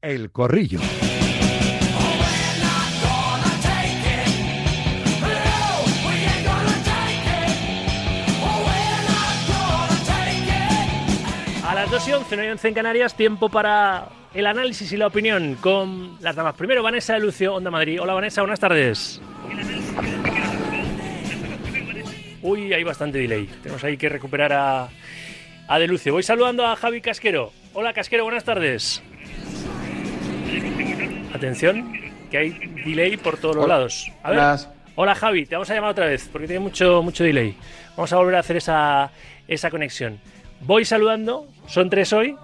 El Corrillo. A las 2 y 11, no hay 11 en Canarias, tiempo para el análisis y la opinión con las damas. Primero, Vanessa de Lucio, Onda Madrid. Hola Vanessa, buenas tardes. Uy, hay bastante delay. Tenemos ahí que recuperar a, a De Lucio. Voy saludando a Javi Casquero. Hola Casquero, buenas tardes. Atención, que hay delay por todos los lados. A ver. Hola Javi, te vamos a llamar otra vez porque tiene mucho, mucho delay. Vamos a volver a hacer esa, esa conexión. Voy saludando, son tres hoy.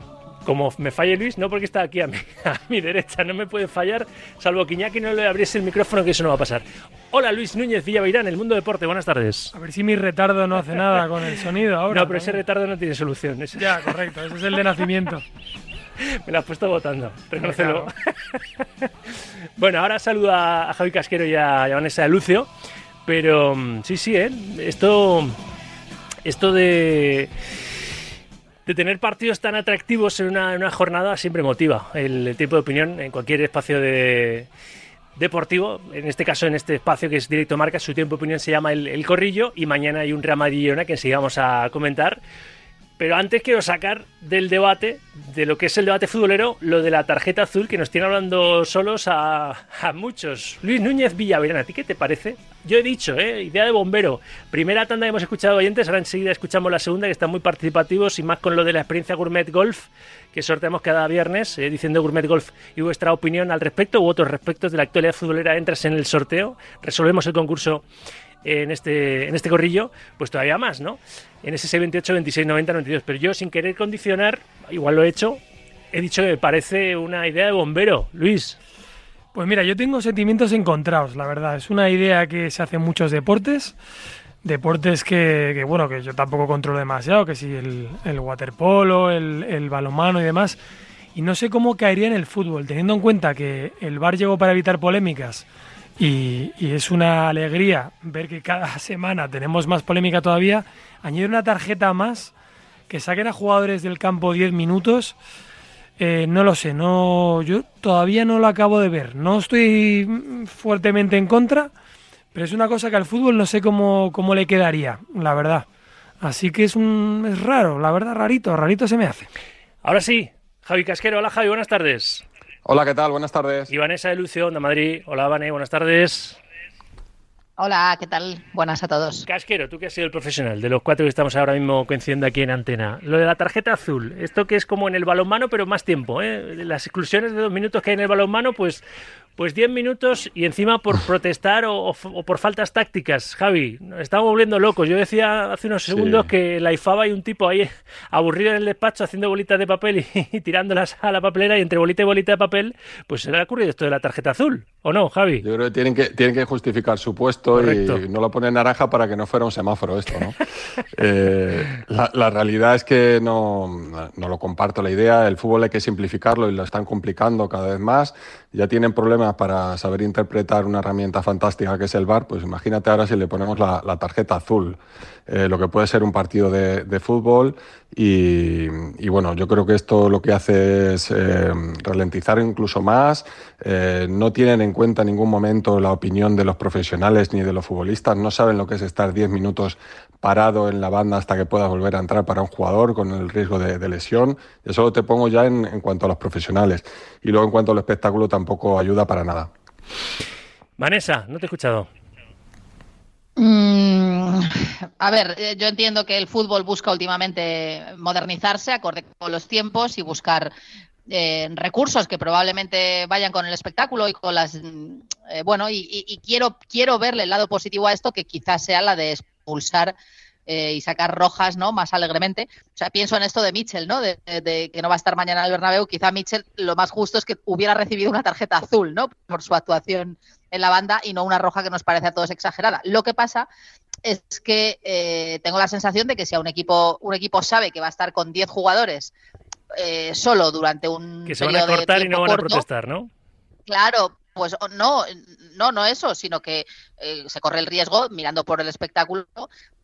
Como me falle Luis, no porque está aquí a mi, a mi derecha, no me puede fallar, salvo que Iñaki no le abriese el micrófono, que eso no va a pasar. Hola Luis Núñez Villaveirán, El Mundo Deporte, buenas tardes. A ver si mi retardo no hace nada con el sonido ahora. No, pero ese retardo no tiene solución. ese- Ya, correcto, ese es el de nacimiento. Me lo has puesto votando, reconócelo. bueno, ahora saludo a, Javi Casquero y a, Vanessa de Lucio. Pero mm, sí, sí, ¿eh? Esto, esto de, de tener partidos tan atractivos en una, en una jornada siempre motiva el, el tiempo de opinión en cualquier espacio de deportivo. En este caso, en este espacio que es Directo Marca, su tiempo de opinión se llama El, El Corrillo y mañana hay un Real Madrid-Girona que enseguida vamos a comentar. Pero antes quiero sacar del debate, de lo que es el debate futbolero, lo de la tarjeta azul que nos tiene hablando solos a, muchos. Luis Núñez Villaverán, ¿a ti qué te parece? Yo he dicho, ¿eh? idea de bombero. Primera tanda que hemos escuchado oyentes, ahora enseguida escuchamos la segunda, que están muy participativos y más con lo de la experiencia Gourmet Golf, que sorteamos cada viernes, eh, diciendo Gourmet Golf y vuestra opinión al respecto u otros respectos de la actualidad futbolera. Entras en el sorteo, resolvemos el concurso en este, en este corrillo, pues todavía más, ¿no? En ese 628, 26, 90, 92. Pero yo, sin querer condicionar, igual lo he hecho, he dicho que parece una idea de bombero. Luis, Pues mira, yo tengo sentimientos encontrados, la verdad. Es una idea que se hace en muchos deportes. Deportes que, que, bueno, que yo tampoco controlo demasiado, que si el, el waterpolo, el, el balonmano y demás. Y no sé cómo caería en el fútbol, teniendo en cuenta que el VAR llegó para evitar polémicas y, es una alegría ver que cada semana tenemos más polémica todavía. Añadir una tarjeta más, que saquen a jugadores del campo 10 minutos. Eh, no lo sé, no, yo todavía no lo acabo de ver. No estoy fuertemente en contra, pero es una cosa que al fútbol no sé cómo, cómo le quedaría, la verdad. Así que es un es raro, la verdad, rarito, rarito se me hace. ahora sí, Javi Casquero. Hola Javi, buenas tardes. Hola, ¿qué tal? Buenas tardes. Y Vanessa de Lucio, Onda Madrid. Hola Vane, buenas tardes. Hola, ¿qué tal? Buenas a todos. Casquero, tú que has sido el profesional de los cuatro que estamos ahora mismo coincidiendo aquí en antena. Lo de la tarjeta azul, esto que es como en el balonmano, pero más tiempo. ¿eh? Las exclusiones de dos minutos que hay en el balonmano, pues, pues diez minutos y encima por protestar o, o- o por faltas tácticas. Javi, nos estamos volviendo locos. Yo decía hace unos Sí. segundos que la IFABA hay un tipo ahí aburrido en el despacho haciendo bolitas de papel y, y tirándolas a la papelera y entre bolita y bolita de papel, pues se le ha ocurrido esto de la tarjeta azul. ¿O no, Javi? Yo creo que tienen que, tienen que justificar su puesto Correcto. y no lo ponen naranja para que no fuera un semáforo esto, ¿no? Eh, la, la realidad es que no, no lo comparto la idea. El fútbol hay que simplificarlo y lo están complicando cada vez más. Ya tienen problemas para saber interpretar una herramienta fantástica que es el VAR. Pues imagínate ahora si le ponemos la, la tarjeta azul, eh, lo que puede ser un partido de, de fútbol. Y, y bueno, yo creo que esto lo que hace es eh, ralentizar incluso más. Eh, no tienen en cuenta en ningún momento la opinión de los profesionales ni de los futbolistas. No saben lo que es estar 10 minutos parado en la banda hasta que puedas volver a entrar para un jugador con el riesgo de, de lesión. Eso lo te pongo ya en, en cuanto a los profesionales. Y luego en cuanto al espectáculo tampoco ayuda para nada. Vanessa, no te he escuchado. Mm, a ver, eh, yo entiendo que el fútbol busca últimamente modernizarse acorde con los tiempos y buscar eh, recursos que probablemente vayan con el espectáculo y con las mm, eh, bueno y, y- y quiero quiero verle el lado positivo a esto que quizás sea la de expulsar eh, y sacar rojas no más alegremente. O sea pienso en esto de Mitchell no de, de- de que no va a estar mañana en el Bernabéu. Quizá Mitchell lo más justo es que hubiera recibido una tarjeta azul no por su actuación en la banda y no una roja que nos parece a todos exagerada. Lo que pasa es que eh, tengo la sensación de que si a un equipo un equipo sabe que va a estar con 10 jugadores eh, solo durante un Que se van a de cortar y no van a protestar, ¿no? Claro, pues no, no, no eso, sino que eh, se corre el riesgo, mirando por el espectáculo,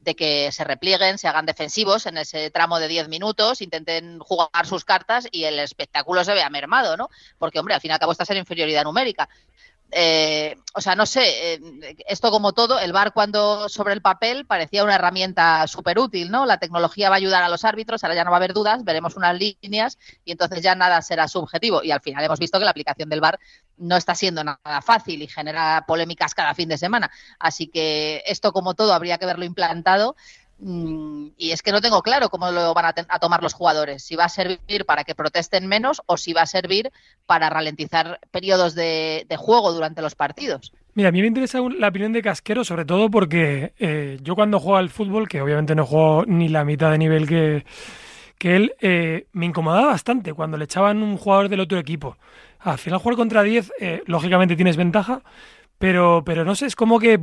de que se replieguen, se hagan defensivos en ese tramo de 10 minutos, intenten jugar sus cartas y el espectáculo se vea mermado, ¿no? Porque, hombre, al fin y al cabo estás en inferioridad numérica. Eh, o sea, no sé, eh, esto como todo, el VAR cuando sobre el papel parecía una herramienta súper útil, ¿no? La tecnología va a ayudar a los árbitros, ahora ya no va a haber dudas, veremos unas líneas y entonces ya nada será subjetivo. Y al final hemos visto que la aplicación del VAR no está siendo nada fácil y genera polémicas cada fin de semana. Así que esto como todo habría que verlo implantado y es que no tengo claro cómo lo van a, tomar los jugadores, si va a servir para que protesten menos o si va a servir para ralentizar periodos de, juego durante los partidos. Mira, a mí me interesa la opinión de Casquero, sobre todo porque eh, yo cuando juego al fútbol, que obviamente no juego ni la mitad de nivel que, que él, eh, me incomodaba bastante cuando le echaban un jugador del otro equipo. Al final jugar contra 10, eh, lógicamente tienes ventaja, pero, pero no sé, es como que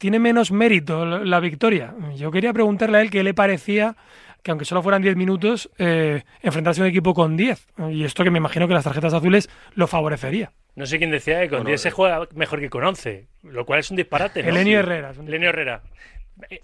tiene menos mérito la, victoria. Yo quería preguntarle a él qué le parecía que aunque solo fueran 10 minutos, eh, enfrentarse a un equipo con 10. Y esto que me imagino que las tarjetas azules lo favorecería. No sé quién decía que con 10 se juega mejor que con 11, lo cual es un disparate. Elenio Herrera. Elenio Herrera.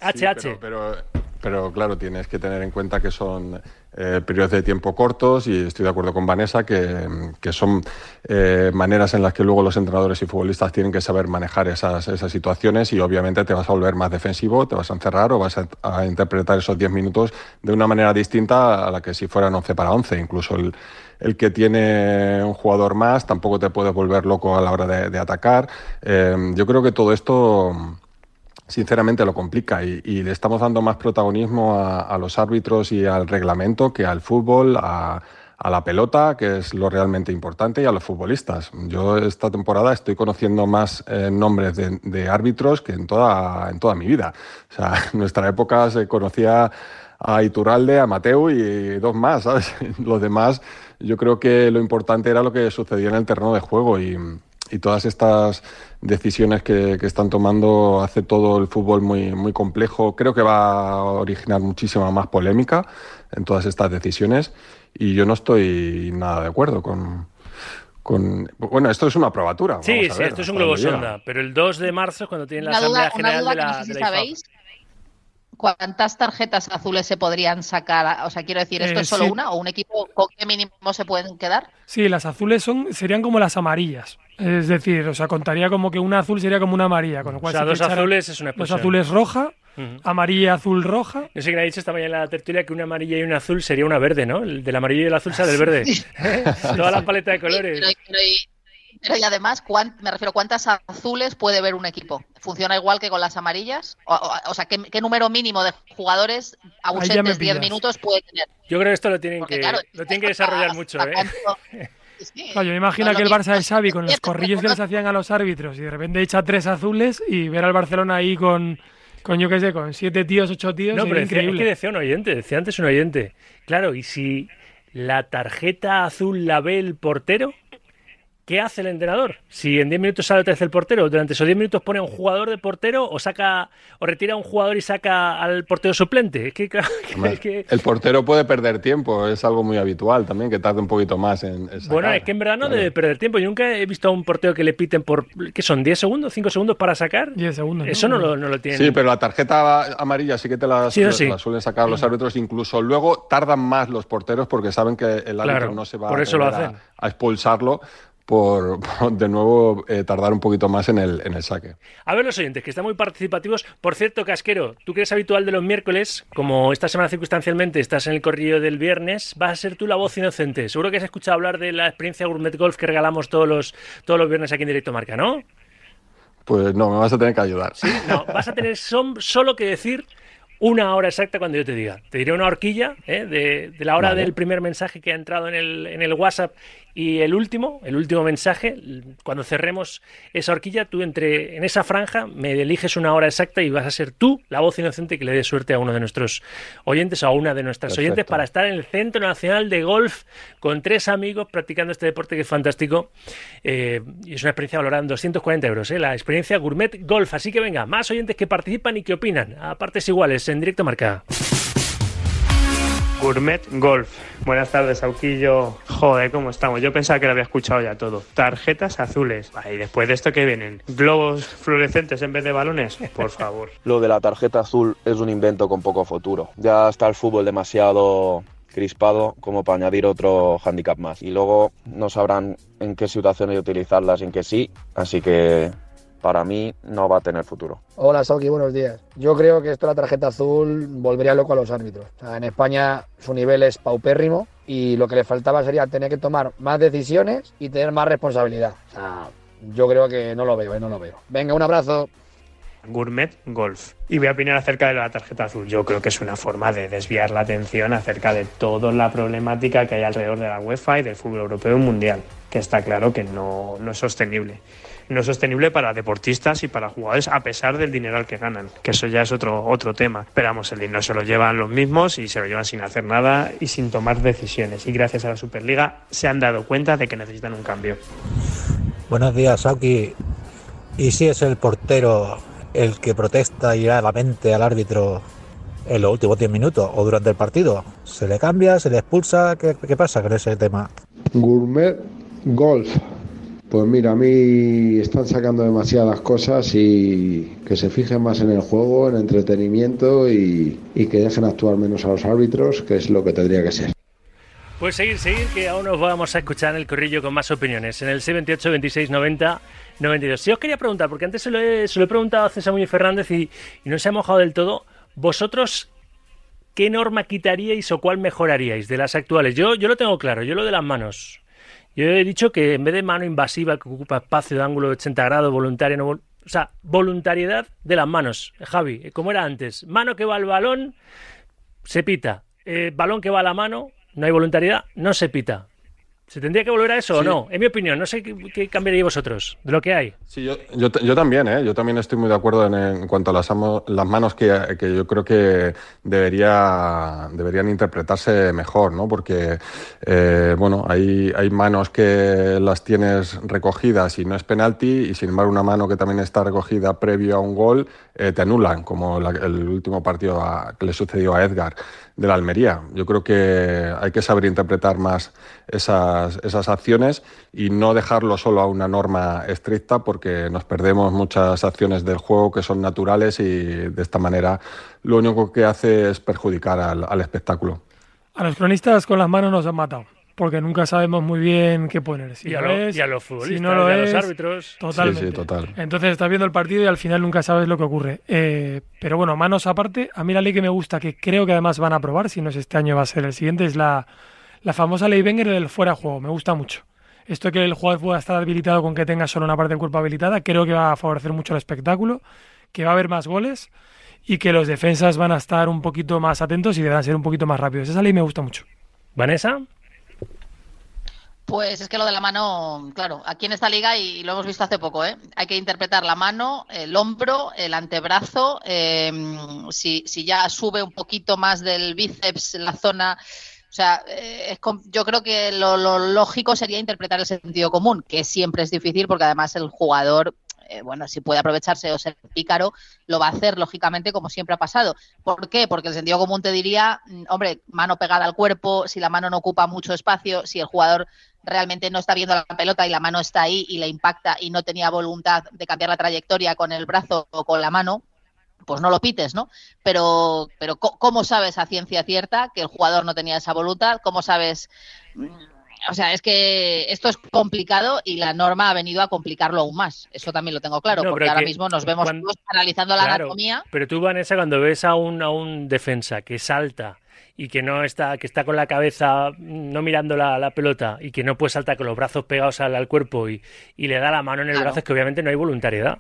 HH. pero, pero claro, tienes que tener en cuenta que son eh, periodos de tiempo cortos y estoy de acuerdo con Vanessa que, son eh, maneras en las que luego los entrenadores y futbolistas tienen que saber manejar esas, esas, situaciones y obviamente te vas a volver más defensivo, te vas a encerrar o vas a, interpretar esos 10 minutos de una manera distinta a la que si fueran 11 para 11. Incluso el, el que tiene un jugador más tampoco te puede volver loco a la hora de, atacar. Eh, yo creo que todo esto sinceramente lo complica y, le estamos dando más protagonismo a, los árbitros y al reglamento que al fútbol, a, la pelota, que es lo realmente importante, y a los futbolistas. Yo esta temporada estoy conociendo más eh, nombres de, árbitros que en toda, en toda mi vida. O en nuestra época se conocía a Iturralde, a Mateu y dos más, ¿sabes? Los demás, yo creo que lo importante era lo que sucedía en el terreno de juego y, y todas estas decisiones que, están tomando hace todo el fútbol muy, muy complejo. Creo que va a originar muchísima más polémica en todas estas decisiones y yo no estoy nada de acuerdo con, con... Bueno, esto es una probatura. Sí, sí, esto es un globo sonda, pero el 2 de marzo, cuando tienen la Asamblea General de la, ¿Cuántas tarjetas azules se podrían sacar? O sea, quiero decir, ¿esto es eh, solo una o un equipo con qué mínimo se pueden quedar? Sí, las azules son serían como las amarillas. Es decir, o sea, contaría como que una azul sería como una amarilla, con lo cual o sea, dos azules es una Dos azules roja, amarilla, azul, roja. Yo sé que ha dicho esta mañana en la tertulia que una amarilla y una azul sería una verde, ¿no? El del amarillo y el azul sale del verde. Toda la paleta de colores. pero, y además, me refiero, ¿cuántas azules puede ver un equipo? ¿Funciona igual que con las amarillas? O, sea, ¿qué, número mínimo de jugadores ausentes 10 minutos puede tener? Yo creo que esto lo tienen, que, lo tienen que desarrollar mucho, ¿eh? Yo me imagino que el Barça de Xavi con los corrillos que les hacían a los árbitros y de repente echa tres azules y ver al Barcelona ahí con, con yo qué sé, con siete tíos, ocho tíos. No, pero increíble. es que decía un oyente, decía antes un oyente. Claro, y si la tarjeta azul la ve el portero, ¿qué hace el entrenador? Si en 10 minutos sale otra vez el portero, durante esos 10 minutos pone a un jugador de portero o saca o retira a un jugador y saca al portero suplente. que, El portero puede perder tiempo, es algo muy habitual también, que tarde un poquito más en, Bueno, es que en verdad no debe perder tiempo. Yo nunca he visto a un portero que le piten por, ¿qué son? ¿10 segundos? ¿5 segundos para sacar? 10 segundos. Eso no, lo, no lo tiene. Sí, pero la tarjeta amarilla sí que te la, suelen sacar los árbitros. Incluso luego tardan más los porteros porque saben que el árbitro no se va a expulsarlo por, de nuevo eh, tardar un poquito más en el, en el saque. A ver los oyentes, que están muy participativos. Por cierto, Casquero, tú que eres habitual de los miércoles, como esta semana circunstancialmente estás en el corrillo del viernes, vas a ser tú la voz inocente. Seguro que has escuchado hablar de la experiencia Gourmet Golf que regalamos todos los, todos los viernes aquí en Directo Marca, ¿no? Pues no, me vas a tener que ayudar. Sí, no, vas a tener solo que decir una hora exacta cuando yo te diga. Te diré una horquilla ¿eh? de, la hora del primer mensaje que ha entrado en el, en el WhatsApp y el último, el último mensaje, cuando cerremos esa horquilla, tú entre en esa franja me eliges una hora exacta y vas a ser tú la voz inocente que le dé suerte a uno de nuestros oyentes o a una de nuestras oyentes para estar en el Centro Nacional de Golf con tres amigos practicando este deporte que es fantástico eh, y es una experiencia valorada en 240 euros, ¿eh? la experiencia Gourmet Golf. Así que venga, más oyentes que participan y que opinan a partes iguales en directo marca. Gourmet Golf. Buenas tardes, Auquillo. Joder, ¿cómo estamos? Yo pensaba que lo había escuchado ya todo. Tarjetas azules. y después de esto, ¿qué vienen? ¿Globos fluorescentes en vez de balones? Por favor. Lo de la tarjeta azul es un invento con poco futuro. Ya está el fútbol demasiado crispado como para añadir otro handicap más. Y luego no sabrán en qué situaciones utilizarlas y en qué sí. Así que para mí no va a tener futuro. Hola Sauki, buenos días. Yo creo que esto la tarjeta azul volvería loco a los árbitros. en España su nivel es paupérrimo y lo que le faltaba sería tener que tomar más decisiones y tener más responsabilidad. yo creo que no lo veo, eh, no lo veo. Venga, un abrazo. Gourmet Golf. Y voy a opinar acerca de la tarjeta azul. Yo creo que es una forma de desviar la atención acerca de toda la problemática que hay alrededor de la UEFA y del fútbol europeo y mundial, que está claro que no, no es sostenible no sostenible para deportistas y para jugadores a pesar del dinero al que ganan, que eso ya es otro, otro tema. Esperamos, el dinero se lo llevan los mismos y se lo llevan sin hacer nada y sin tomar decisiones. Y gracias a la Superliga se han dado cuenta de que necesitan un cambio. Buenos días, Sauki. ¿Y si es el portero el que protesta y la mente al árbitro en los últimos 10 minutos o durante el partido? ¿Se le cambia? ¿Se le expulsa? ¿Qué, qué pasa con ese tema? Gourmet Golf. Pues mira, a mí están sacando demasiadas cosas y que se fijen más en el juego, en entretenimiento y, que dejen actuar menos a los árbitros, que es lo que tendría que ser. Pues seguir, seguir, que aún nos vamos a escuchar en el corrillo con más opiniones. En el 78 26 90 92. Si os quería preguntar, porque antes se lo he, se lo he preguntado a César Muñoz Fernández y, y no se ha mojado del todo. ¿Vosotros qué norma quitaríais o cuál mejoraríais de las actuales? Yo, yo lo tengo claro, yo lo de las manos. Yo he dicho que en vez de mano invasiva que ocupa espacio de ángulo de 80 grados, voluntaria, no, o sea, voluntariedad de las manos. Javi, como era antes, mano que va al balón, se pita. Eh, balón que va a la mano, no hay voluntariedad, no se pita. ¿Se tendría que volver a eso o no? En mi opinión, no sé qué, cambiaríais vosotros de lo que hay. Sí, yo, yo, también, ¿eh? yo también estoy muy de acuerdo en, cuanto a las, las manos que, que, yo creo que debería, deberían interpretarse mejor, ¿no? Porque, eh, bueno, hay, hay manos que las tienes recogidas y no es penalti, y sin embargo una mano que también está recogida previo a un gol eh, te anulan, como el último partido que le sucedió a Edgar de la Almería. Yo creo que hay que saber interpretar más esas, esas acciones y no dejarlo solo a una norma estricta porque nos perdemos muchas acciones del juego que son naturales y de esta manera lo único que hace es perjudicar al, al espectáculo. A los cronistas con las manos nos han matado porque nunca sabemos muy bien qué poner. Si y, a los futbolistas, no lo a los árbitros. Totalmente. total. Entonces estás viendo el partido y al final nunca sabes lo que ocurre. Eh, pero bueno, manos aparte, a mí la ley que me gusta, que creo que además van a aprobar, si no es este año va a ser el siguiente, es la, la famosa ley Wenger del fuera de juego. Me gusta mucho. Esto que el jugador pueda estar habilitado con que tenga solo una parte del cuerpo habilitada, creo que va a favorecer mucho el espectáculo, que va a haber más goles y que los defensas van a estar un poquito más atentos y deberán ser un poquito más rápidos. Esa ley me gusta mucho. Vanessa. Pues es que lo de la mano, claro, aquí en esta liga, y lo hemos visto hace poco, ¿eh? hay que interpretar la mano, el hombro, el antebrazo, em, si, si, ya sube un poquito más del bíceps la zona. O sea, eh, yo creo que lo, lógico sería interpretar el sentido común, que siempre es difícil porque además el jugador eh, bueno, si puede aprovecharse o ser pícaro, lo va a hacer, lógicamente, como siempre ha pasado. ¿Por qué? Porque el sentido común te diría, mm, hombre, mano pegada al cuerpo, si la mano no ocupa mucho espacio, si el jugador realmente no está viendo la pelota y la mano está ahí y le impacta y no tenía voluntad de cambiar la trayectoria con el brazo o con la mano, pues no lo pites, ¿no? Pero, pero ¿cómo sabes a ciencia cierta que el jugador no tenía esa voluntad? ¿Cómo sabes mm, o sea, es que esto es complicado y la norma ha venido a complicarlo aún más. Eso también lo tengo claro, porque ahora mismo nos vemos analizando la anatomía. Pero tú, Vanessa, cuando ves a un, a un defensa que salta y que no está, que está con la cabeza no mirando la, pelota y que no puede saltar con los brazos pegados al, cuerpo y, le da la mano en el brazo, es que obviamente no hay voluntariedad.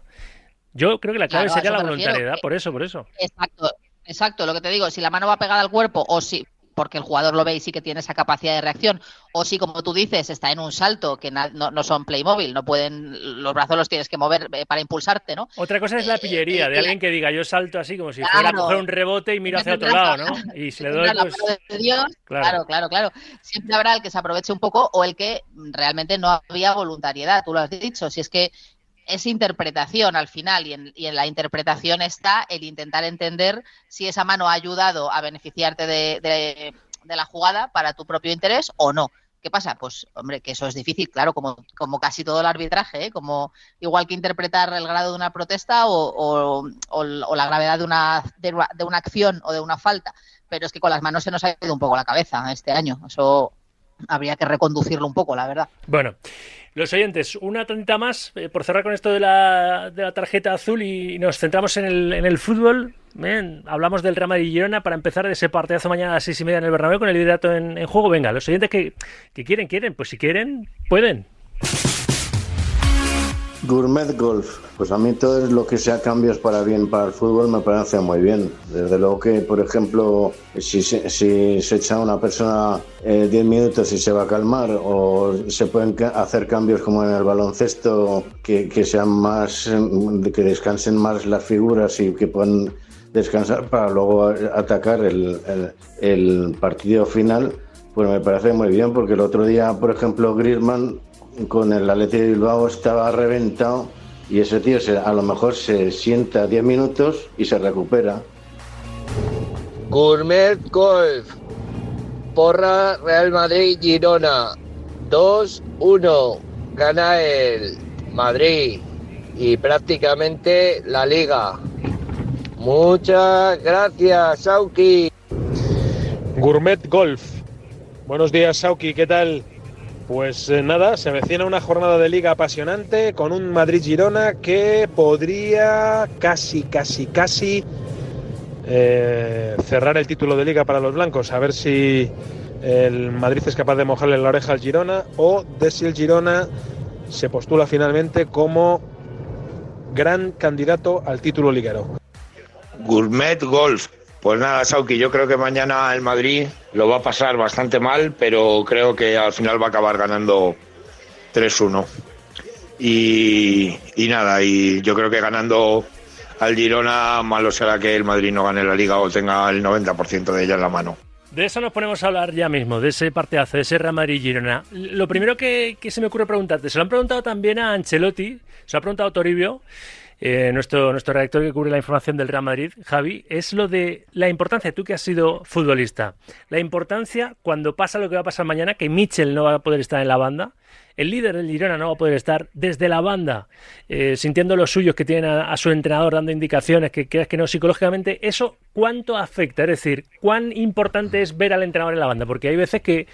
Yo creo que la clave sería la voluntariedad, por eso, por eso. Exacto, exacto, lo que te digo, si la mano va pegada al cuerpo o si porque el jugador lo ve y sí que tiene esa capacidad de reacción. O si, como tú dices, está en un salto, que no, son Playmobil, no pueden, los brazos los tienes que mover eh, para impulsarte, ¿no? Otra cosa es la eh, pillería, de alguien que diga, yo salto así como si fuera a coger un rebote y miro hacia otro lado, ¿no? Y si le doy, pues... claro. claro, claro, Siempre habrá el que se aproveche un poco o el que realmente no había voluntariedad, tú lo has dicho. Si es que es interpretación al final y en, y en, la interpretación está el intentar entender si esa mano ha ayudado a beneficiarte de, la jugada para tu propio interés o no. ¿Qué pasa? Pues, hombre, que eso es difícil, claro, como, como casi todo el arbitraje, ¿eh? como igual que interpretar el grado de una protesta o, la gravedad de una, de, una acción o de una falta. Pero es que con las manos se nos ha ido un poco la cabeza este año. Eso habría que reconducirlo un poco, la verdad. Bueno, los oyentes, una tantita más, eh, por cerrar con esto de la, de la tarjeta azul y nos centramos en el, en el fútbol. hablamos del Real Madrid Girona para empezar ese partidazo mañana a las seis y media en el Bernabéu con el liderato en, en juego. Venga, los oyentes que, que quieren, quieren, pues si quieren, pueden. Gourmet Golf. Pues a mí todo lo que sea cambios para bien para el fútbol me parece muy bien. Desde luego que, por ejemplo, si se, si echa una persona 10 eh, minutos y se va a calmar, o se pueden hacer cambios como en el baloncesto, que, sean más, que descansen más las figuras y que puedan descansar para luego atacar el, el partido final, pues me parece muy bien, porque el otro día, por ejemplo, Griezmann con el Atlético de Bilbao estaba reventado y ese tío se, a lo mejor se sienta 10 minutos y se recupera. Gourmet Golf. Porra Real Madrid Girona. 2-1. Gana el Madrid y prácticamente la liga. Muchas gracias, Sauki. Gourmet Golf. Buenos días, Sauki, ¿qué tal? Pues eh, nada, se avecina una jornada de liga apasionante con un Madrid-Girona que podría casi, casi, casi eh, cerrar el título de liga para los blancos. A ver si el Madrid es capaz de mojarle la oreja al Girona o de si el Girona se postula finalmente como gran candidato al título liguero. Gourmet Golf, pues nada, Sauki, yo creo que mañana el Madrid lo va a pasar bastante mal, pero creo que al final va a acabar ganando 3-1. Y, nada, y yo creo que ganando al Girona, malo será que el Madrid no gane la liga o tenga el 90% de ella en la mano. De eso nos ponemos a hablar ya mismo, de ese partidazo, de ese Real Madrid-Girona. Lo primero que, que, se me ocurre preguntarte, se lo han preguntado también a Ancelotti, se lo ha preguntado Toribio, eh, nuestro, nuestro redactor que cubre la información del Real Madrid, Javi, es lo de la importancia, tú que has sido futbolista, la importancia cuando pasa lo que va a pasar mañana, que Mitchell no va a poder estar en la banda, el líder del Girona no va a poder estar desde la banda, eh, sintiendo los suyos que tienen a, su entrenador dando indicaciones, que creas que no psicológicamente, ¿eso cuánto afecta? Es decir, ¿cuán importante es ver al entrenador en la banda? Porque hay veces que,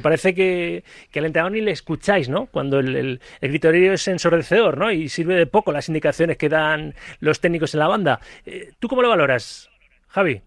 parece que, que, al entrenador ni le escucháis, ¿no? Cuando el, el, gritorio es ensordecedor, ¿no? Y sirve de poco las indicaciones que dan los técnicos en la banda. Eh, ¿Tú cómo lo valoras, Javi?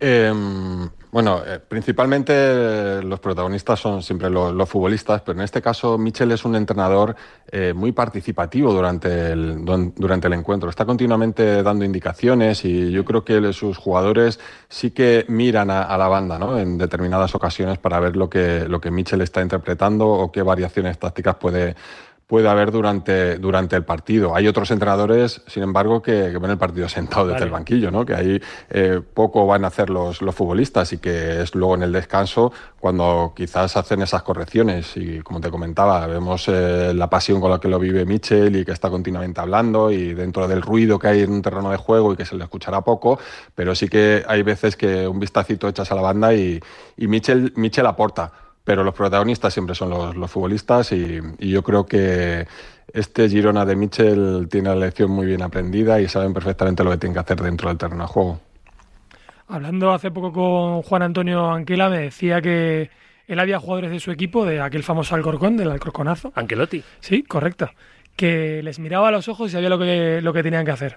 Em, bueno, eh, principalmente los protagonistas son siempre los, futbolistas, pero en este caso Michel es un entrenador eh, muy participativo durante el, durante el encuentro. Está continuamente dando indicaciones y yo creo que sus jugadores sí que miran a, la banda ¿no? en determinadas ocasiones para ver lo que, lo que Michel está interpretando o qué variaciones tácticas puede puede haber durante, durante el partido. Hay otros entrenadores, sin embargo, que, ven el partido sentado desde el banquillo, ¿no? que ahí eh, poco van a hacer los, los futbolistas y que es luego en el descanso cuando quizás hacen esas correcciones. Y como te comentaba, vemos eh, la pasión con la que lo vive Michel y que está continuamente hablando y dentro del ruido que hay en un terreno de juego y que se le escuchará poco, pero sí que hay veces que un vistacito echas a la banda y, y Michel, Michel aporta pero los protagonistas siempre son los, futbolistas y, yo creo que este Girona de Michel tiene la lección muy bien aprendida y saben perfectamente lo que tienen que hacer dentro del terreno de juego. Hablando hace poco con Juan Antonio Anquela, me decía que él había jugadores de su equipo, de aquel famoso Alcorcón, del Alcorconazo. Anquelotti. Sí, correcto. Que les miraba a los ojos y sabía lo que, lo que tenían que hacer.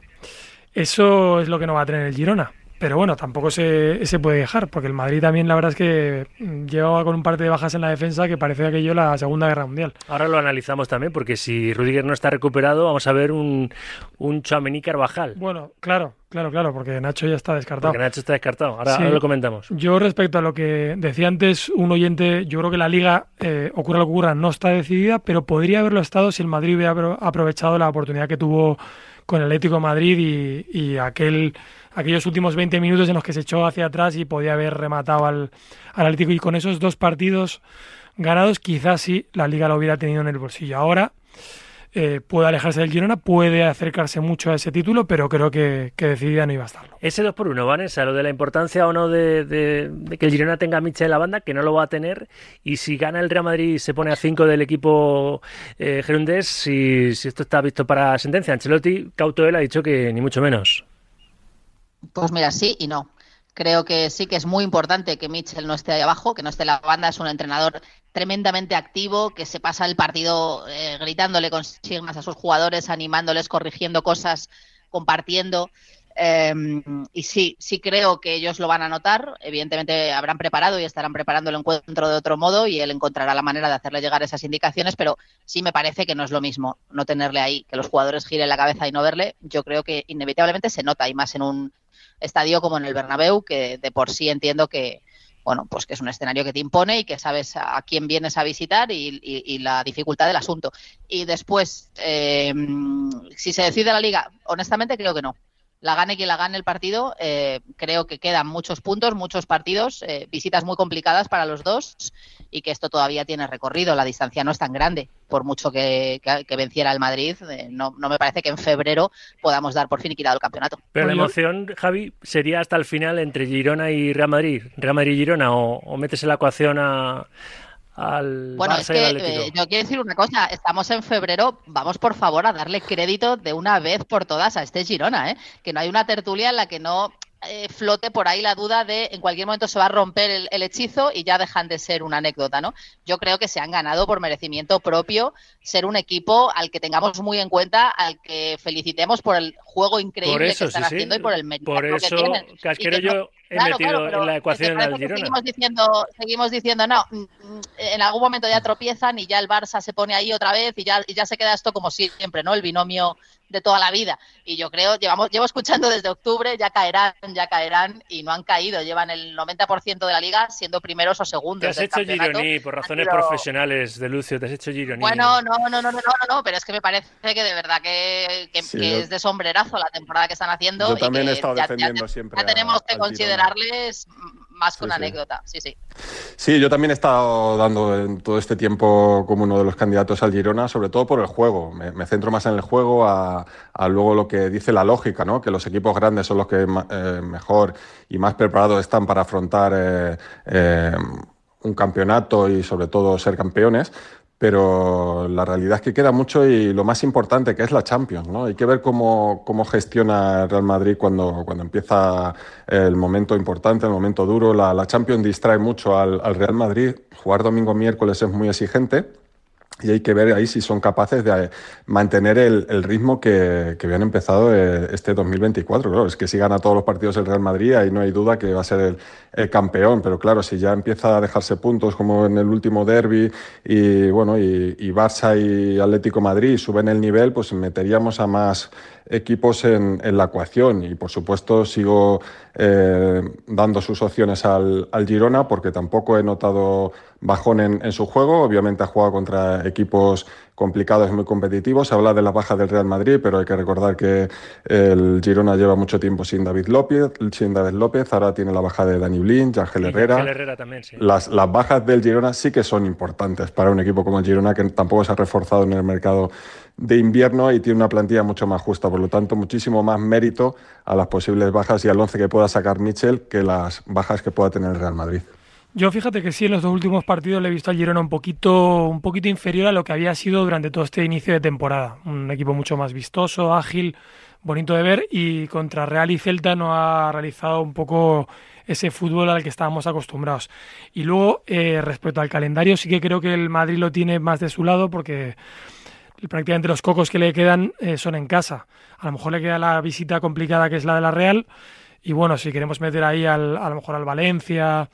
Eso es lo que no va a tener el Girona. Pero bueno, tampoco se, se, puede dejar, porque el Madrid también la verdad es que llevaba con un par de bajas en la defensa que parece aquello la Segunda Guerra Mundial. Ahora lo analizamos también, porque si Rudiger no está recuperado, vamos a ver un, un Chamení Carvajal. Bueno, claro, claro, claro, porque Nacho ya está descartado. Porque Nacho está descartado, ahora, lo comentamos. Yo respecto a lo que decía antes un oyente, yo creo que la liga, eh, ocurra lo que ocurra, no está decidida, pero podría haberlo estado si el Madrid hubiera aprovechado la oportunidad que tuvo con el Atlético Madrid y, y aquel aquellos últimos 20 minutos en los que se echó hacia atrás y podía haber rematado al, al Atlético. Y con esos dos partidos ganados, quizás sí la liga lo hubiera tenido en el bolsillo. Ahora eh, puede alejarse del Girona, puede acercarse mucho a ese título, pero creo que, que decidida no iba a estarlo. Ese 2 por 1, Vanessa, lo de la importancia o no de, que el Girona tenga a Michel en la banda, que no lo va a tener, y si gana el Real Madrid y se pone a 5 del equipo eh, gerundés, si, si, esto está visto para sentencia. Ancelotti, cauto él, ha dicho que ni mucho menos. Pues mira, sí y no. Creo que sí que es muy importante que Mitchell no esté ahí abajo, que no esté la banda. Es un entrenador tremendamente activo, que se pasa el partido eh, gritándole consignas a sus jugadores, animándoles, corrigiendo cosas, compartiendo. Eh, y sí, sí creo que ellos lo van a notar. Evidentemente habrán preparado y estarán preparando el encuentro de otro modo y él encontrará la manera de hacerle llegar esas indicaciones, pero sí me parece que no es lo mismo no tenerle ahí, que los jugadores giren la cabeza y no verle. Yo creo que inevitablemente se nota y más en un estadio como en el Bernabéu, que de por sí entiendo que, bueno, pues que es un escenario que te impone y que sabes a quién vienes a visitar y, la dificultad del asunto. Y después, eh, si se decide la liga, honestamente creo que no la gane quien la gane el partido, eh, creo que quedan muchos puntos, muchos partidos, eh, visitas muy complicadas para los dos y que esto todavía tiene recorrido. La distancia no es tan grande, por mucho que, venciera el Madrid. Eh, no, no, me parece que en febrero podamos dar por fin quitado el campeonato. Pero la emoción, Javi, sería hasta el final entre Girona y Real Madrid. Real Madrid-Girona o, o metes en la ecuación a, bueno, es que eh, yo quiero decir una cosa, estamos en febrero, vamos por favor a darle crédito de una vez por todas a este Girona, ¿eh? que no hay una tertulia en la que no eh, flote por ahí la duda de en cualquier momento se va a romper el, hechizo y ya dejan de ser una anécdota, ¿no? Yo creo que se han ganado por merecimiento propio ser un equipo al que tengamos muy en cuenta, al que felicitemos por el juego increíble que están haciendo y por el mérito que tienen. Casquero yo he metido en la ecuación al Girona. Seguimos diciendo, seguimos diciendo, no, mm, mm, en algún momento ya tropiezan y ya el Barça se pone ahí otra vez y ya, y ya se queda esto como siempre, ¿no? El binomio de toda la vida. Y yo creo, llevamos, llevo escuchando desde octubre, ya caerán, ya caerán, y no han caído. Llevan el 90% de la liga siendo primeros o segundos. Te has hecho Gironi, por razones profesionales de Lucio, te has hecho Gironi. Bueno, no, no, no, no, no, no, pero es que me parece que de verdad que, que, es de sombrerazo la temporada que están haciendo. Yo también he estado defendiendo siempre. Ya tenemos que considerarles más que una anécdota, sí, sí. Sí, yo también he estado dando en todo este tiempo como uno de los candidatos al Girona, sobre todo por el juego. Me, centro más en el juego, a, luego lo que dice la lógica, ¿no? que los equipos grandes son los que eh, mejor y más preparados están para afrontar eh, eh, un campeonato y sobre todo ser campeones pero la realidad es que queda mucho y lo más importante que es la Champions, ¿no? Hay que ver cómo, cómo gestiona Real Madrid cuando, cuando empieza el momento importante, el momento duro. La, la Champions distrae mucho al, al Real Madrid. Jugar domingo miércoles es muy exigente y hay que ver ahí si son capaces de mantener el, ritmo que, que, habían empezado eh, este 2024. Claro, es que si gana todos los partidos el Real Madrid, ahí no hay duda que va a ser el, campeón. Pero claro, si ya empieza a dejarse puntos como en el último derby y bueno, y Barça y Atlético Madrid suben el nivel, pues meteríamos a más equipos en, en la ecuación. Y por supuesto sigo eh, dando sus opciones al, al, Girona porque tampoco he notado bajón en, en, su juego. Obviamente ha jugado contra equipos complicados, muy competitivos. Se habla de la baja del Real Madrid, pero hay que recordar que el Girona lleva mucho tiempo sin David López, sin David López. Ahora tiene la baja de Dani Blin, Ángel Herrera. Herrera también, sí. las, las bajas del Girona sí que son importantes para un equipo como el Girona que tampoco se ha reforzado en el mercado de invierno y tiene una plantilla mucho más justa. Por lo tanto, muchísimo más mérito a las posibles bajas y al once que pueda sacar Michel que las bajas que pueda tener el Real Madrid. Yo fíjate que sí, en los dos últimos partidos le he visto al Girona un poquito, un poquito inferior a lo que había sido durante todo este inicio de temporada. Un equipo mucho más vistoso, ágil, bonito de ver y contra Real y Celta no ha realizado un poco ese fútbol al que estábamos acostumbrados. Y luego, eh, respecto al calendario, sí que creo que el Madrid lo tiene más de su lado porque prácticamente los cocos que le quedan eh, son en casa. A lo mejor le queda la visita complicada que es la de la Real. Y bueno, si queremos meter ahí al, a lo mejor al Valencia,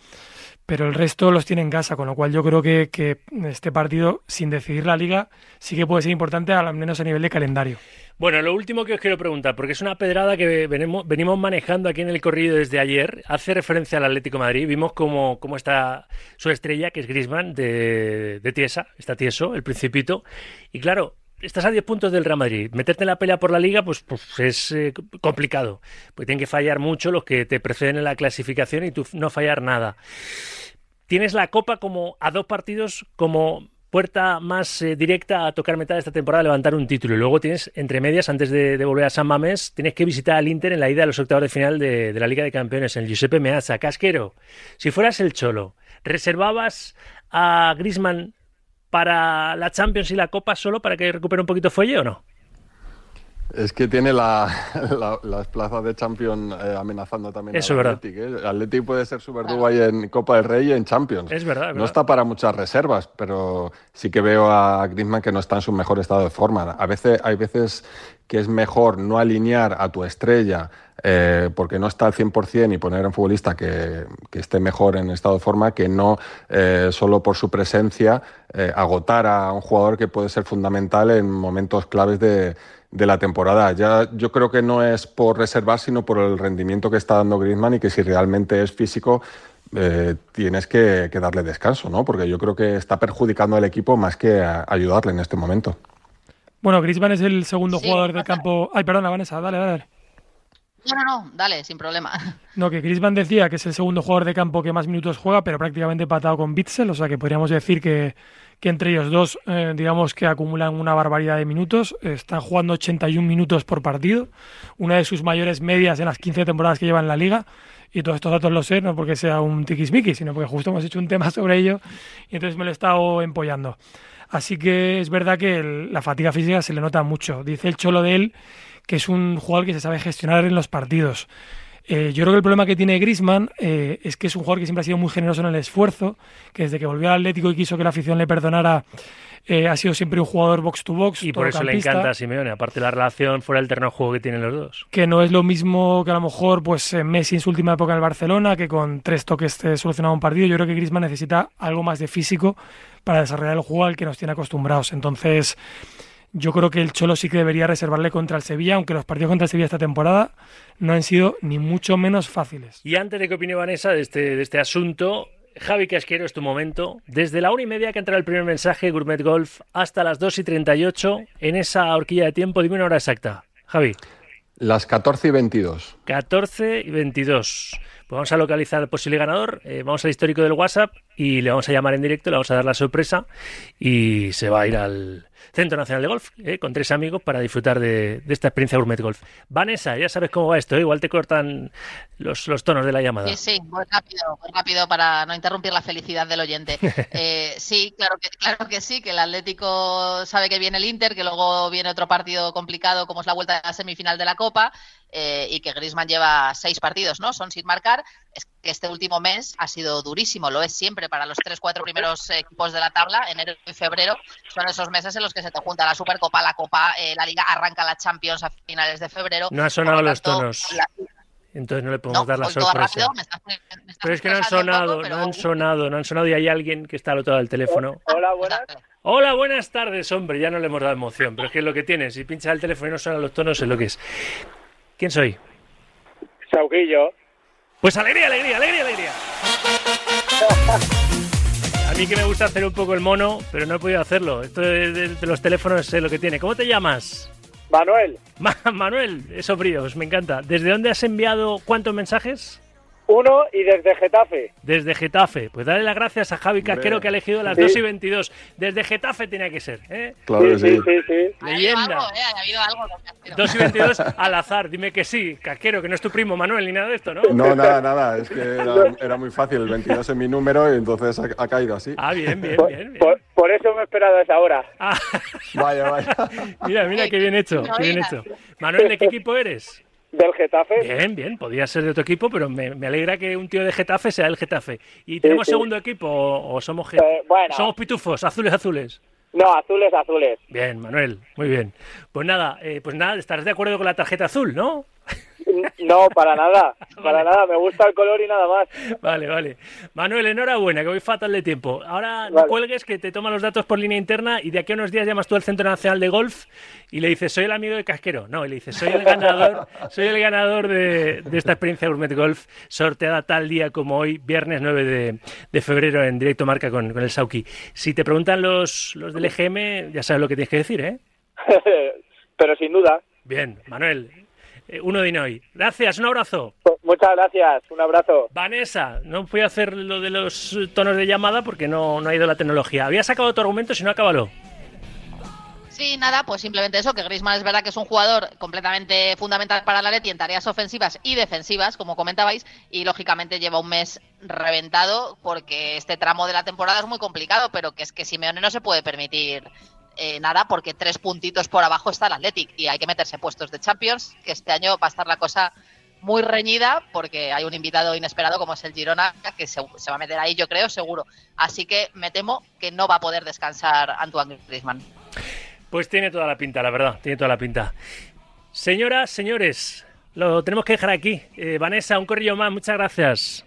pero el resto los tiene en casa, con lo cual yo creo que, que este partido, sin decidir la liga, sí que puede ser importante, al menos a nivel de calendario. Bueno, lo último que os quiero preguntar, porque es una pedrada que venimos, venimos manejando aquí en el corrido desde ayer, hace referencia al Atlético Madrid, vimos cómo, cómo está su estrella, que es Grisman, de, de Tiesa, está tieso, el principito, y claro, estás a 10 puntos del Real Madrid. Meterte en la pelea por la liga, pues, pues es eh, complicado. Pues tienen que fallar mucho los que te preceden en la clasificación y tú no fallar nada. Tienes la copa como a dos partidos como puerta más eh, directa a tocar metal esta temporada, levantar un título. Y luego tienes, entre medias, antes de, volver a San Mamés, tienes que visitar al Inter en la ida de los octavos de final de, la Liga de Campeones, en Giuseppe Meazza. Casquero, si fueras el Cholo, ¿reservabas a Grisman para la Champions y la Copa solo para que recupere un poquito fuelle o no? Es que tiene la, la, las plazas de Champions eh, amenazando también Eso al Athletic. ¿eh? El Athletic puede ser su verdugo ahí en Copa del Rey y en Champions. Es verdad, es No verdad. está para muchas reservas, pero sí que veo a Griezmann que no está en su mejor estado de forma. A veces, hay veces que es mejor no alinear a tu estrella eh, porque no está al 100% y poner a un futbolista que, que esté mejor en estado de forma que no eh, solo por su presencia eh, agotar a un jugador que puede ser fundamental en momentos claves de, de la temporada. Ya yo creo que no es por reservar, sino por el rendimiento que está dando Griezmann y que si realmente es físico eh, tienes que, que, darle descanso, ¿no? Porque yo creo que está perjudicando al equipo más que a ayudarle en este momento. Bueno, Griezmann es el segundo sí, jugador del campo. Ay, perdona, Vanessa, dale, dale. No, no, no, dale, sin problema. No, que Griezmann decía que es el segundo jugador de campo que más minutos juega, pero prácticamente empatado con Bitzel, o sea que podríamos decir que, que entre ellos dos, eh, digamos que acumulan una barbaridad de minutos. Están jugando 81 minutos por partido, una de sus mayores medias en las 15 temporadas que lleva en la liga. Y todos estos datos los sé, no porque sea un tiquismiquis, sino porque justo hemos hecho un tema sobre ello y entonces me lo he estado empollando. Así que es verdad que la fatiga física se le nota mucho. Dice el cholo de él que es un jugador que se sabe gestionar en los partidos. Eh, yo creo que el problema que tiene Grisman eh, es que es un jugador que siempre ha sido muy generoso en el esfuerzo, que desde que volvió al Atlético y quiso que la afición le perdonara, eh, ha sido siempre un jugador box to box. Y por eso le encanta a Simeone, aparte de la relación fuera del terreno de juego que tienen los dos. Que no es lo mismo que a lo mejor pues Messi en su última época en el Barcelona, que con tres toques te solucionaba un partido. Yo creo que Grisman necesita algo más de físico para desarrollar el juego al que nos tiene acostumbrados. Entonces, yo creo que el Cholo sí que debería reservarle contra el Sevilla, aunque los partidos contra el Sevilla esta temporada no han sido ni mucho menos fáciles. Y antes de que opine Vanessa de este, de este asunto, Javi Casquero, es tu momento. Desde la una y media que entra el primer mensaje, Gourmet Golf, hasta las 2 y 38, en esa horquilla de tiempo, dime una hora exacta. Javi. Las 14 y 22. 14 y 22. Pues vamos a localizar al posible ganador, eh, vamos al histórico del WhatsApp y le vamos a llamar en directo, le vamos a dar la sorpresa y se va a ir al Centro Nacional de Golf eh, con tres amigos para disfrutar de, de, esta experiencia Gourmet Golf. Vanessa, ya sabes cómo va esto, ¿eh? igual te cortan los, los, tonos de la llamada. Sí, sí, muy rápido, muy rápido para no interrumpir la felicidad del oyente. eh, sí, claro que, claro que sí, que el Atlético sabe que viene el Inter, que luego viene otro partido complicado como es la vuelta a la semifinal de la Copa eh, y que Griezmann lleva seis partidos, ¿no? Son sin marcar. Es que este último mes ha sido durísimo, lo es siempre para los tres, cuatro primeros equipos de la tabla, enero y febrero. Son esos meses en los que se te junta la Supercopa, la Copa, eh, la Liga, arranca la Champions a finales de febrero. No han sonado los tonos. La... Entonces no le podemos no, dar la sorpresa. Rápido, me estás, me estás pero es que no han sonado, poco, pero... no han sonado, no han sonado y hay alguien que está al otro lado del teléfono. Hola, buenas. Hola, buenas tardes, hombre. Ya no le hemos dado emoción, pero es que es lo que tiene. Si pinchas el teléfono y no suenan los tonos, es lo que es. ¿Quién soy? Sauquillo. Pues alegría, alegría, alegría, alegría. A mí que me gusta hacer un poco el mono, pero no he podido hacerlo. Esto de, los teléfonos es lo que tiene. ¿Cómo te llamas? Manuel. Ma Manuel, esos bríos, me encanta. ¿Desde dónde has enviado cuántos mensajes? Uno y desde Getafe. Desde Getafe. Pues dale las gracias a Javi Casquero que ha elegido las sí. 2 y 22. Desde Getafe tenía que ser. ¿eh? Claro sí, sí, sí, sí. Leyenda. Ha habido algo, ¿eh? ha habido algo 2 y 22 al azar. Dime que sí, Casquero, que no es tu primo Manuel ni nada de esto, ¿no? No, nada, nada. Es que era, era muy fácil. El 22 es mi número y entonces ha, ha caído así. Ah, bien, bien, por, bien. bien. Por, por, eso me he esperado a esa hora. Ah. Vaya, vaya. mira, mira qué bien hecho, qué bien hecho. Manuel, ¿de qué equipo eres? Del Getafe. Bien, bien, podía ser de otro equipo, pero me, me, alegra que un tío de Getafe sea el Getafe. ¿Y tenemos sí, sí. segundo equipo o, o somos, eh, bueno. somos pitufos, azules, azules? No, azules, azules. Bien, Manuel, muy bien. Pues nada, eh, pues nada, estarás de acuerdo con la tarjeta azul, ¿no? No, para nada, para nada, me gusta el color y nada más. Vale, vale. Manuel, enhorabuena, que voy fatal de tiempo. Ahora no cuelgues, que te toman los datos por línea interna y de aquí a unos días llamas tú al Centro Nacional de Golf y le dices, soy el amigo de Casquero. No, y le dices, soy el ganador, soy el ganador de, de, esta experiencia Gourmet Golf, sorteada tal día como hoy, viernes 9 de, de febrero, en directo marca con, con el Sauki. Si te preguntan los, los del EGM, ya sabes lo que tienes que decir, ¿eh? Pero sin duda. Bien, Manuel, uno de hoy. Gracias, un abrazo. Muchas gracias, un abrazo. Vanessa, no fui a hacer lo de los tonos de llamada porque no, no ha ido la tecnología. Había sacado tu argumento, si no, acábalo. Sí, nada, pues simplemente eso, que Griezmann es verdad que es un jugador completamente fundamental para la Leti en tareas ofensivas y defensivas, como comentabais, y lógicamente lleva un mes reventado porque este tramo de la temporada es muy complicado, pero que es que Simeone no se puede permitir eh, nada porque tres puntitos por abajo está el Athletic y hay que meterse puestos de Champions, que este año va a estar la cosa muy reñida porque hay un invitado inesperado como es el Girona que se, va a meter ahí yo creo seguro así que me temo que no va a poder descansar Antoine Griezmann Pues tiene toda la pinta, la verdad, tiene toda la pinta. Señoras, señores, lo tenemos que dejar aquí. Eh, Vanessa, un corrillo más, muchas gracias.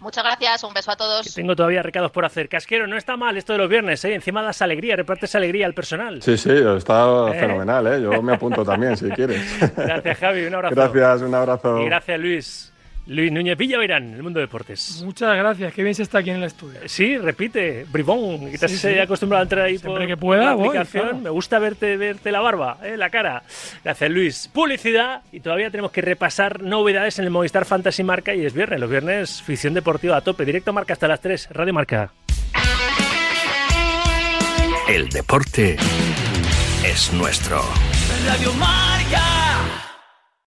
Muchas gracias un beso a todos Tengo todavía recados por hacer. Casquero, no está mal esto de los viernes, ¿eh? Encima das alegría, repartes alegría al personal. Sí, sí, está ¿Eh? fenomenal, ¿eh? Yo me apunto también, si quieres. Gracias, Javi, un abrazo. Gracias, un abrazo. Y gracias, Luis. Luis Núñez Villaverán, el mundo de deportes. Muchas gracias, qué bien se está aquí en el estudio. Sí, repite, bribón, que te has Sí, sí. acostumbrado a entrar ahí Siempre por que pueda, la voy, aplicación. claro. Me gusta verte, verte la barba, eh, la cara. Gracias, Luis. Publicidad y todavía tenemos que repasar novedades en el Movistar Fantasy Marca y es viernes. Los viernes, ficción deportiva a tope. Directo Marca hasta las 3, Radio Marca. El deporte es nuestro. Radio Marca.